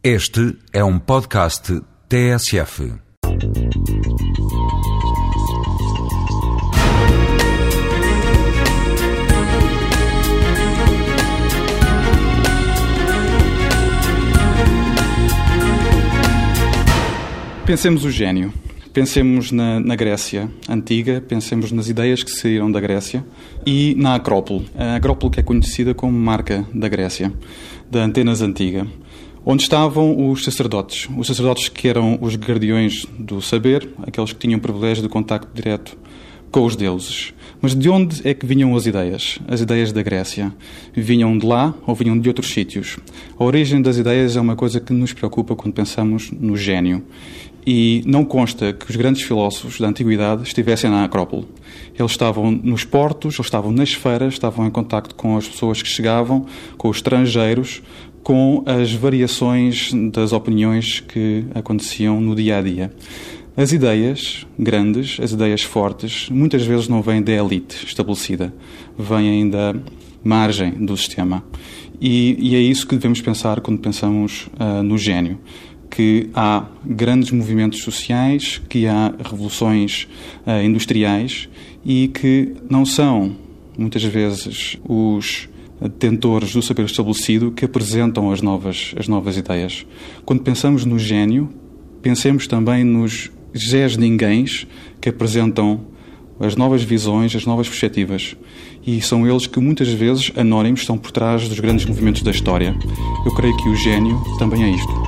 Este é um podcast TSF. Pensemos o gênio. Pensemos na, na, Grécia antiga, pensemos nas ideias que saíram da Grécia e na Acrópole. A Acrópole que é conhecida como marca da Grécia, da Antenas Antiga, onde estavam os sacerdotes. Os sacerdotes que eram os guardiões do saber, aqueles que tinham o privilégio de contacto direto com os deuses. Mas de onde é que vinham as ideias? As ideias da Grécia. Vinham de lá ou vinham de outros sítios? A origem das ideias é uma coisa que nos preocupa quando pensamos no gênio. E não consta que os grandes filósofos da antiguidade estivessem na Acrópole. Eles estavam nos portos, estavam nas feiras, estavam em contacto com as pessoas que chegavam, com os estrangeiros, com as variações das opiniões que aconteciam no dia a dia. As ideias grandes, as ideias fortes, muitas vezes não vêm da elite estabelecida, vêm da margem do sistema. E, e, é isso que devemos pensar quando pensamos uh, no gênio. Que há grandes movimentos sociais, que há revoluções uh, industriais e que não são, muitas vezes, os detentores do saber estabelecido que apresentam as novas, as novas ideias. Quando pensamos no gênio, pensemos também nos Zés Ninguéms que apresentam as novas visões, as novas perspectivas. E são eles que muitas vezes, anónimos, estão por trás dos grandes movimentos da história. Eu creio que o gênio também é isto.